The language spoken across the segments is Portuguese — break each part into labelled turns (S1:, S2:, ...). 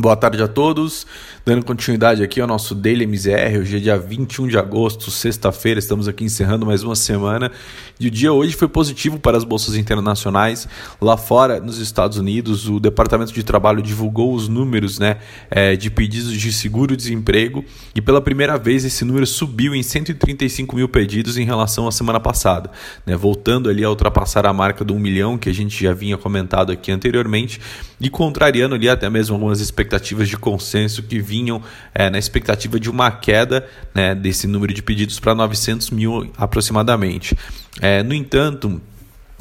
S1: Boa tarde a todos. Dando continuidade aqui ao nosso Daily MZR, hoje é dia 21 de agosto, sexta-feira, estamos aqui encerrando mais uma semana. E o dia hoje foi positivo para as bolsas internacionais. Lá fora, nos Estados Unidos, o Departamento de Trabalho divulgou os números né, é, de pedidos de seguro-desemprego e pela primeira vez esse número subiu em 135 mil pedidos em relação à semana passada, né, voltando ali a ultrapassar a marca do 1 milhão que a gente já vinha comentado aqui anteriormente e contrariando ali até mesmo algumas expectativas expectativas de consenso que vinham é, na expectativa de uma queda né, desse número de pedidos para 900 mil aproximadamente. É, no entanto,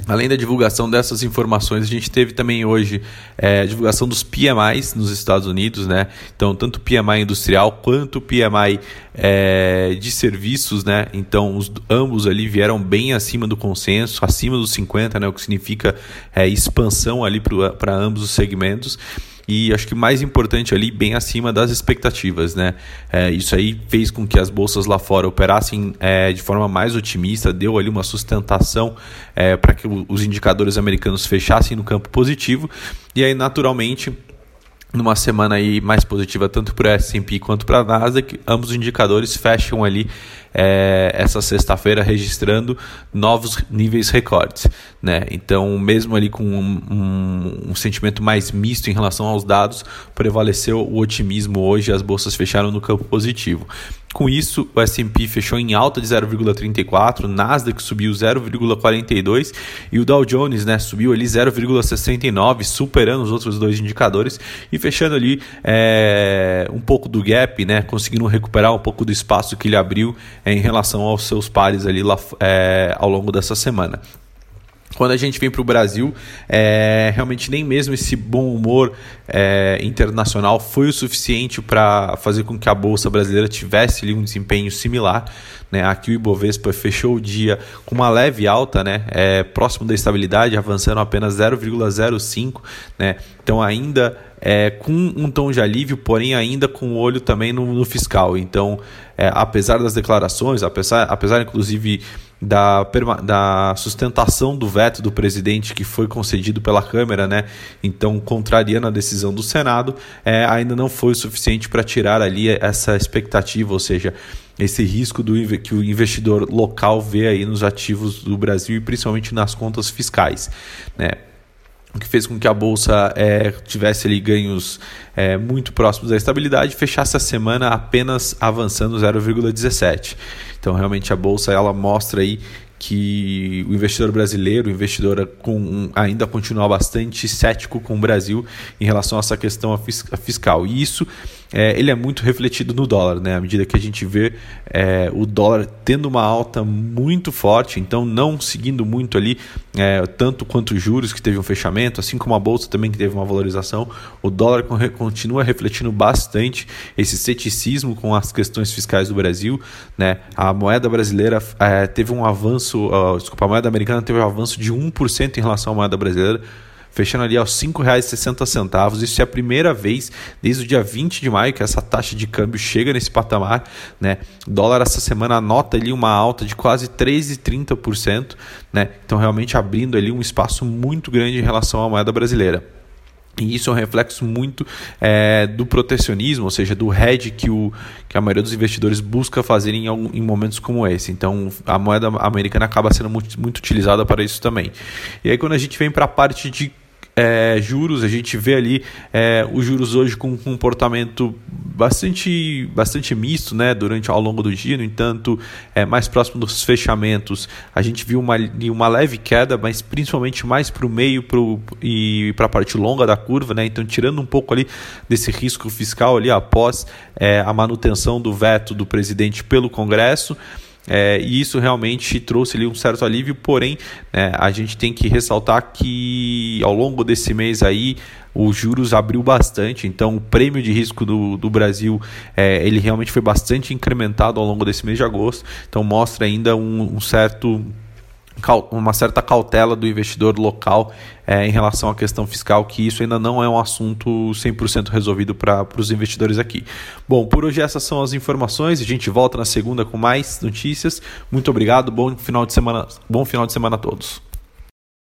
S1: Além da divulgação dessas informações, a gente teve também hoje é, a divulgação dos PMIs nos Estados Unidos, né? Então, tanto o PMI industrial quanto o PMI é, de serviços, né? Então, os, ambos ali vieram bem acima do consenso, acima dos 50, né? O que significa é, expansão ali para ambos os segmentos e acho que mais importante ali, bem acima das expectativas. Né? É, isso aí fez com que as bolsas lá fora operassem é, de forma mais otimista, deu ali uma sustentação é, para que os indicadores americanos fechassem no campo positivo, e aí naturalmente numa semana aí mais positiva tanto para o S&P quanto para a Nasdaq, ambos os indicadores fecham ali é, essa sexta-feira registrando novos níveis recordes, né? Então, mesmo ali com um, um, um, sentimento mais misto em relação aos dados, prevaleceu o otimismo hoje, as bolsas fecharam no campo positivo. Com isso, o S&P fechou em alta de 0,34, o Nasdaq subiu 0,42 e o Dow Jones né, subiu ali 0,69, superando os outros dois indicadores e fechando ali é, um pouco do gap, né, conseguindo recuperar um pouco do espaço que ele abriu é, em relação aos seus pares ali lá, é, ao longo dessa semana. Quando a gente vem para o Brasil, é, realmente nem mesmo esse bom humor é, internacional foi o suficiente para fazer com que a Bolsa Brasileira tivesse ali um desempenho similar. Né? Aqui o Ibovespa fechou o dia com uma leve alta, né? é, próximo da estabilidade, avançando apenas 0,05. Né? Então ainda é, com um tom de alívio, porém ainda com o olho também no, no fiscal. Então, é, apesar das declarações, apesar, apesar inclusive da, da sustentação do veto do presidente que foi concedido pela Câmara, né? Então, contrariando a decisão do Senado, é, ainda não foi o suficiente para tirar ali essa expectativa, ou seja, esse risco do que o investidor local vê aí nos ativos do Brasil e principalmente nas contas fiscais, né? O que fez com que a bolsa é, tivesse ali ganhos é, muito próximos da estabilidade, fechasse a semana apenas avançando 0,17. Então, realmente a bolsa ela mostra aí que o investidor brasileiro, o investidor com, ainda continua bastante cético com o Brasil em relação a essa questão fiscal. E isso é, ele é muito refletido no dólar, né? À medida que a gente vê é, o dólar tendo uma alta muito forte, então não seguindo muito ali, é, tanto quanto os juros que teve um fechamento, assim como a bolsa também que teve uma valorização, o dólar continua refletindo bastante esse ceticismo com as questões fiscais do Brasil, né? A moeda brasileira é, teve um avanço, uh, desculpa, a moeda americana teve um avanço de 1% em relação à moeda brasileira fechando ali aos R$ 5,60. Isso é a primeira vez desde o dia 20 de maio que essa taxa de câmbio chega nesse patamar. Né? O dólar essa semana anota ali uma alta de quase 13,30%. Né? Então, realmente abrindo ali um espaço muito grande em relação à moeda brasileira. E isso é um reflexo muito é, do protecionismo, ou seja, do hedge que, o, que a maioria dos investidores busca fazer em, em momentos como esse. Então, a moeda americana acaba sendo muito, muito utilizada para isso também. E aí, quando a gente vem para a parte de é, juros, a gente vê ali é, os juros hoje com um comportamento bastante, bastante misto né, durante ao longo do dia, no entanto, é, mais próximo dos fechamentos, a gente viu uma, uma leve queda, mas principalmente mais para o meio pro, e para a parte longa da curva, né, então tirando um pouco ali desse risco fiscal ali após é, a manutenção do veto do presidente pelo Congresso. É, e isso realmente trouxe ali um certo alívio, porém é, a gente tem que ressaltar que ao longo desse mês aí os juros abriu bastante, então o prêmio de risco do, do Brasil é, ele realmente foi bastante incrementado ao longo desse mês de agosto, então mostra ainda um, um certo uma certa cautela do investidor local é, em relação à questão fiscal, que isso ainda não é um assunto 100% resolvido para os investidores aqui. Bom, por hoje essas são as informações. A gente volta na segunda com mais notícias. Muito obrigado. Bom final de semana. Bom final de semana a todos.